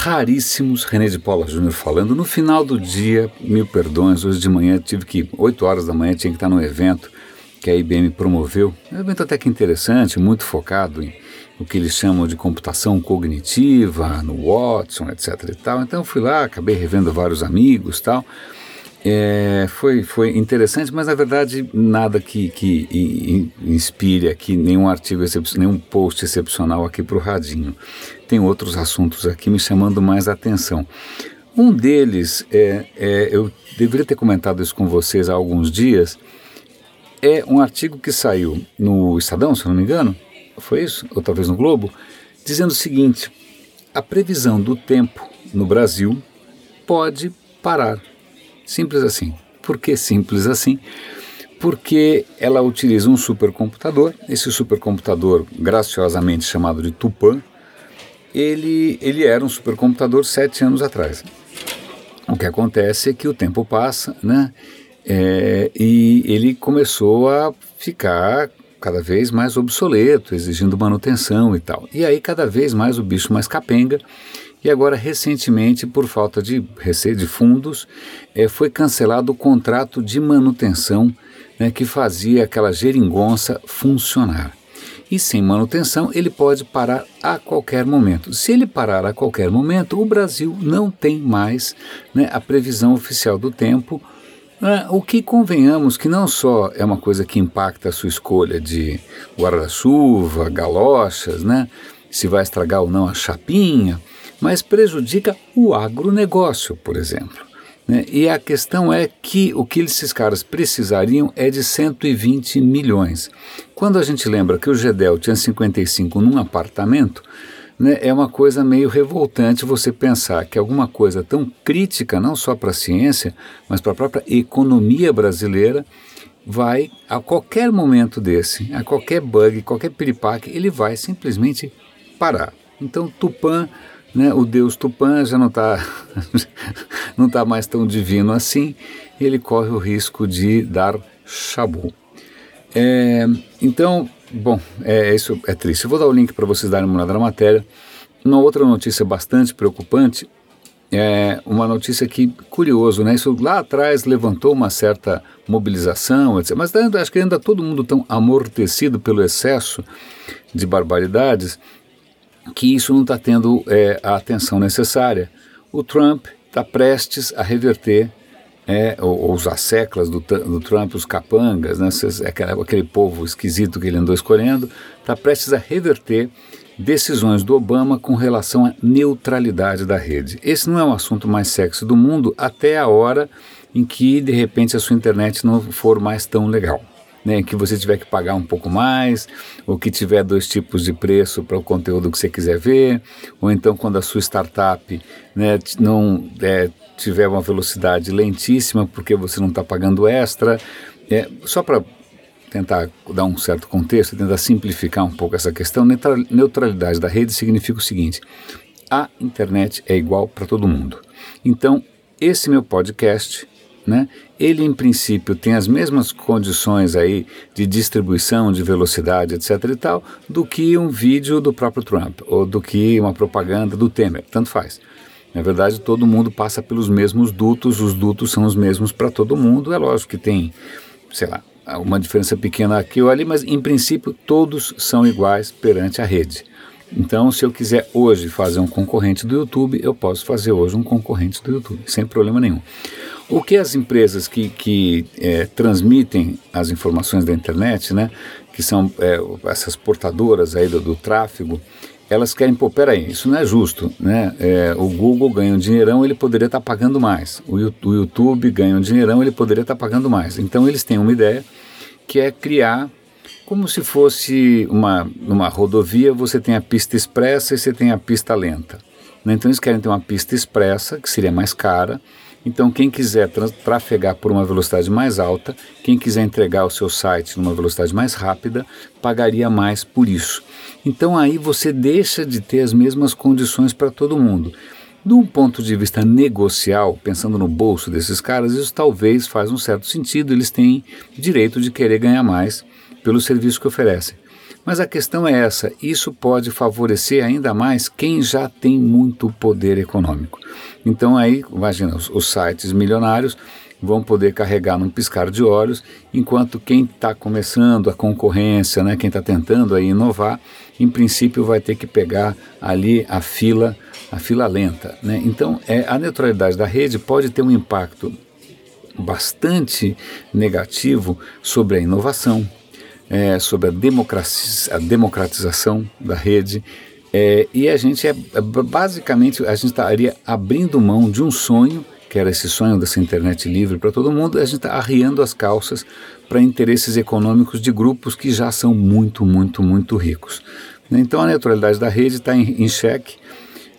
raríssimos, René de Paula Júnior falando. No final do dia, mil perdões, hoje de manhã tive que, 8 horas da manhã, tinha que estar num evento que a IBM promoveu. Um evento até que interessante, muito focado em o que eles chamam de computação cognitiva, no Watson, etc e tal. Então fui lá, acabei revendo vários amigos tal. É, foi, foi interessante, mas na verdade nada que, que inspire aqui nenhum artigo, nenhum post excepcional aqui para o Radinho. Tem outros assuntos aqui me chamando mais a atenção. Um deles, é, é, eu deveria ter comentado isso com vocês há alguns dias, é um artigo que saiu no Estadão, se não me engano, foi isso? Ou talvez no Globo, dizendo o seguinte: a previsão do tempo no Brasil pode parar Simples assim. Por que simples assim? Porque ela utiliza um supercomputador, esse supercomputador graciosamente chamado de Tupan, ele, ele era um supercomputador sete anos atrás. O que acontece é que o tempo passa, né? É, e ele começou a ficar cada vez mais obsoleto, exigindo manutenção e tal. E aí cada vez mais o bicho mais capenga e agora, recentemente, por falta de receita de fundos, é, foi cancelado o contrato de manutenção né, que fazia aquela geringonça funcionar. E sem manutenção, ele pode parar a qualquer momento. Se ele parar a qualquer momento, o Brasil não tem mais né, a previsão oficial do tempo. Né, o que convenhamos que não só é uma coisa que impacta a sua escolha de guarda-chuva, galochas, né, se vai estragar ou não a chapinha, mas prejudica o agronegócio, por exemplo. Né? E a questão é que o que esses caras precisariam é de 120 milhões. Quando a gente lembra que o Gedel tinha 55 num apartamento, né, é uma coisa meio revoltante você pensar que alguma coisa tão crítica, não só para a ciência, mas para a própria economia brasileira, vai, a qualquer momento desse, a qualquer bug, qualquer piripaque, ele vai simplesmente parar. Então, Tupã né, o deus Tupã já não está não tá mais tão divino assim, ele corre o risco de dar chabu. É, então, bom, é, isso é triste. Eu vou dar o link para vocês darem uma olhada na matéria. Uma outra notícia bastante preocupante é uma notícia que, curioso, né? Isso lá atrás levantou uma certa mobilização, etc. Mas ainda, acho que ainda todo mundo tão amortecido pelo excesso de barbaridades que isso não está tendo é, a atenção necessária. O Trump está prestes a reverter é, ou, os asseclas do, do, Trump, os capangas, né, aquele, aquele povo esquisito que ele andou escolhendo, está prestes a reverter decisões do Obama com relação à neutralidade da rede. Esse não é o assunto mais sexy do mundo até a hora em que, de repente, a sua internet não for mais tão legal né, que você tiver que pagar um pouco mais, ou que tiver dois tipos de preço para o conteúdo que você quiser ver, ou então quando a sua startup né, não é, tiver uma velocidade lentíssima porque você não está pagando extra. É, só para tentar dar um certo contexto, tentar simplificar um pouco essa questão, neutralidade da rede significa o seguinte: a internet é igual para todo mundo. Então, esse meu podcast né? Ele, em princípio, tem as mesmas condições aí de distribuição, de velocidade, etc. e tal, do que um vídeo do próprio Trump, ou do que uma propaganda do Temer, tanto faz. Na verdade, todo mundo passa pelos mesmos dutos, os dutos são os mesmos para todo mundo. É lógico que tem, sei lá, uma diferença pequena aqui ou ali, mas em princípio todos são iguais perante a rede. Então, se eu quiser hoje fazer um concorrente do YouTube, eu posso fazer hoje um concorrente do YouTube, sem problema nenhum. O que as empresas que, que é, transmitem as informações da internet, né, que são é, essas portadoras aí do, do, tráfego, elas querem, pô, peraí, isso não é justo, né? É, o Google ganha um dinheirão, ele poderia estar tá pagando mais. O, YouTube ganha um dinheirão, ele poderia estar tá pagando mais. Então eles têm uma ideia que é criar como se fosse uma, uma rodovia, você tem a pista expressa e você tem a pista lenta. Né? Então eles querem ter uma pista expressa, que seria mais cara, então, quem quiser trafegar por uma velocidade mais alta, quem quiser entregar o seu site numa velocidade mais rápida, pagaria mais por isso. Então, aí você deixa de ter as mesmas condições para todo mundo. De um ponto de vista negocial, pensando no bolso desses caras, isso talvez faz um certo sentido, eles têm direito de querer ganhar mais pelo serviço que oferecem. Mas a questão é essa: isso pode favorecer ainda mais quem já tem muito poder econômico. Então, aí, imagina, os, os sites milionários vão poder carregar num piscar de olhos, enquanto quem está começando a concorrência, né, quem está tentando aí inovar, em princípio vai ter que pegar ali a fila, a fila lenta. Né? Então, é, a neutralidade da rede pode ter um impacto bastante negativo sobre a inovação, é, sobre a, a, democratização da rede. É, e a gente é basicamente a gente estaria abrindo mão de um sonho que era esse sonho dessa internet livre para todo mundo, a gente está arriando as calças para interesses econômicos de grupos que já são muito, muito, muito ricos. Então a neutralidade da rede está em, em xeque.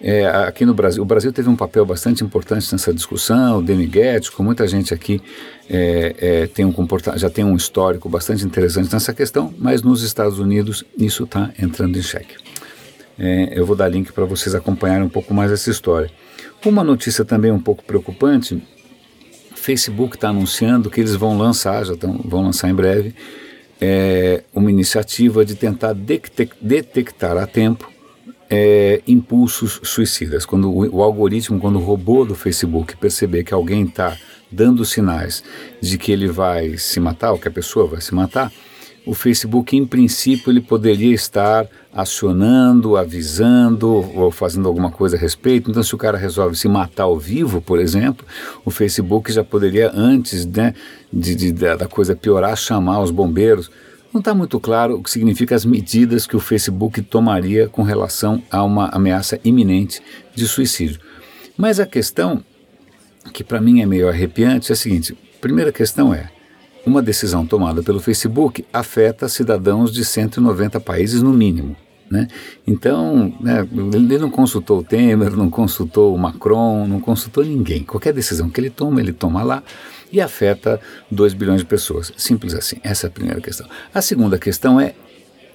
É, aqui no Brasil, o Brasil teve um papel bastante importante nessa discussão, o com muita gente aqui é, é, tem um já tem um histórico bastante interessante nessa questão, mas nos Estados Unidos isso está entrando em xeque. É, eu vou dar link para vocês acompanharem um pouco mais essa história. Uma notícia também um pouco preocupante: Facebook está anunciando que eles vão lançar, já tão, vão lançar em breve, é, uma iniciativa de tentar detectar a tempo é, impulsos suicidas. Quando o, o, algoritmo, quando o robô do Facebook perceber que alguém está dando sinais de que ele vai se matar, ou que a pessoa vai se matar, o Facebook, em princípio, ele poderia estar acionando, avisando ou fazendo alguma coisa a respeito. Então, se o cara resolve se matar ao vivo, por exemplo, o Facebook já poderia, antes né, de, de da coisa piorar, chamar os bombeiros não está muito claro o que significa as medidas que o Facebook tomaria com relação a uma ameaça iminente de suicídio. Mas a questão, que para mim é meio arrepiante, é a seguinte: primeira questão é, uma decisão tomada pelo Facebook afeta cidadãos de 190 países no mínimo. Né? Então, né, ele não consultou o Temer, não consultou o Macron, não consultou ninguém. Qualquer decisão que ele toma, ele toma lá e afeta 2 bilhões de pessoas. Simples assim. Essa é a primeira questão. A segunda questão é,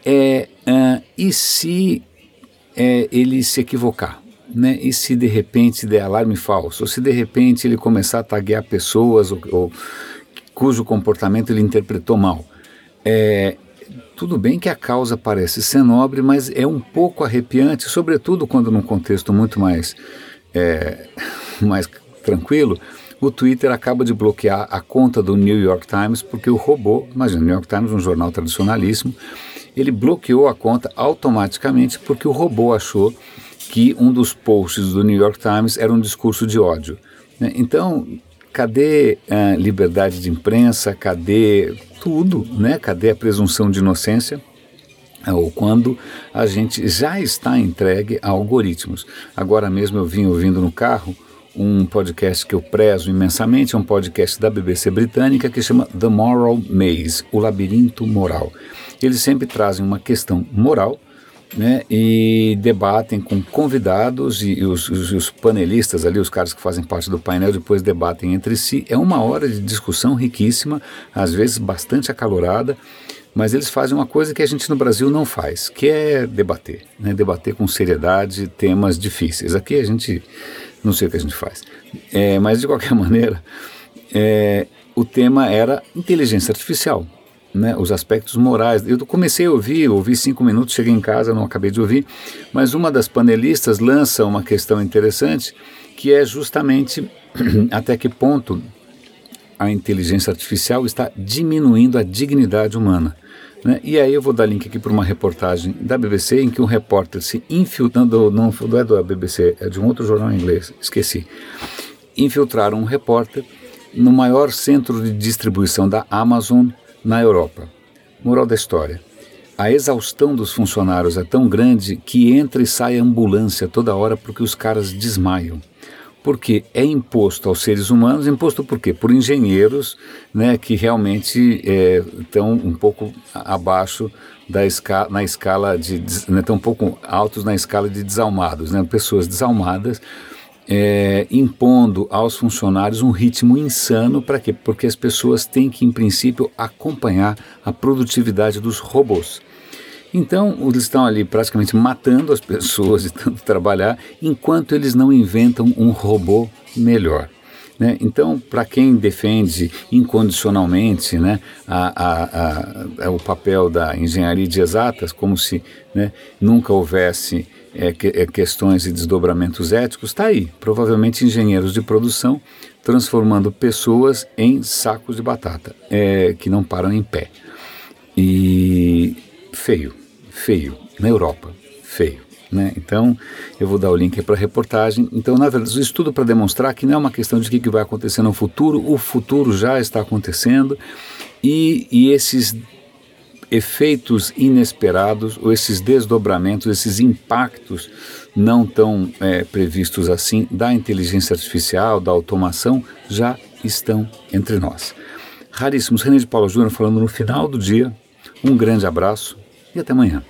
é uh, e se é, ele se equivocar? Né? E se de repente der alarme falso? Ou se de repente ele começar a taguear pessoas ou, ou cujo comportamento ele interpretou mal? É, tudo bem que a causa parece ser nobre, mas é um pouco arrepiante, sobretudo quando num contexto muito mais, é, mais tranquilo, o Twitter acaba de bloquear a conta do New York Times porque o robô, imagina, New York Times, um jornal tradicionalíssimo, ele bloqueou a conta automaticamente porque o robô achou que um dos posts do New York Times era um discurso de ódio. Né? Então, cadê uh, liberdade de imprensa? Cadê tudo? Né? Cadê a presunção de inocência? ou quando a gente já está entregue a algoritmos. Agora mesmo eu vim ouvindo no carro um podcast que eu prezo imensamente, é um podcast da BBC britânica que chama The Moral Maze, o labirinto moral. Eles sempre trazem uma questão moral né, e debatem com convidados e, e os, os, os, panelistas ali, os caras que fazem parte do painel, depois debatem entre si. É uma hora de discussão riquíssima, às vezes bastante acalorada, mas eles fazem uma coisa que a gente no Brasil não faz, que é debater, né, debater com seriedade temas difíceis. Aqui a gente não sei o que a gente faz. É, mas, de qualquer maneira, é, o tema era inteligência artificial, né, os aspectos morais. Eu comecei a ouvir, ouvi cinco minutos, cheguei em casa, não acabei de ouvir, mas uma das panelistas lança uma questão interessante, que é justamente até que ponto a inteligência artificial está diminuindo a dignidade humana. Né? E aí eu vou dar link aqui para uma reportagem da BBC em que um repórter se infiltrando, não, não é da BBC, é de um outro jornal inglês, esqueci. Infiltraram um repórter no maior centro de distribuição da Amazon na Europa. Moral da história. A exaustão dos funcionários é tão grande que entra e sai ambulância toda hora porque os caras desmaiam porque é imposto aos seres humanos, imposto por quê? Por engenheiros né, que realmente estão é, um pouco abaixo da escala, na escala de, estão né, um pouco altos na escala de desalmados, né, pessoas desalmadas, é, impondo aos funcionários um ritmo insano para quê? Porque as pessoas têm que, em princípio, acompanhar a produtividade dos robôs. Então, eles estão ali praticamente matando as pessoas de tanto trabalhar, enquanto eles não inventam um robô melhor. Né? Então, para quem defende incondicionalmente né, a, a, a, o papel da engenharia de exatas, como se né, nunca houvesse é, que, é, questões e desdobramentos éticos, está aí. Provavelmente engenheiros de produção transformando pessoas em sacos de batata, é, que não param em pé. E feio, feio. Na Europa, feio. Né? Então, eu vou dar o link para a reportagem. Então, na verdade, o estudo para demonstrar que não é uma questão de o que vai acontecer no futuro, o futuro já está acontecendo e, e esses efeitos inesperados, ou esses desdobramentos, esses impactos não tão é, previstos assim da inteligência artificial, da automação, já estão entre nós. Raríssimos. René de Paula Júnior falando no final do dia. Um grande abraço e até amanhã.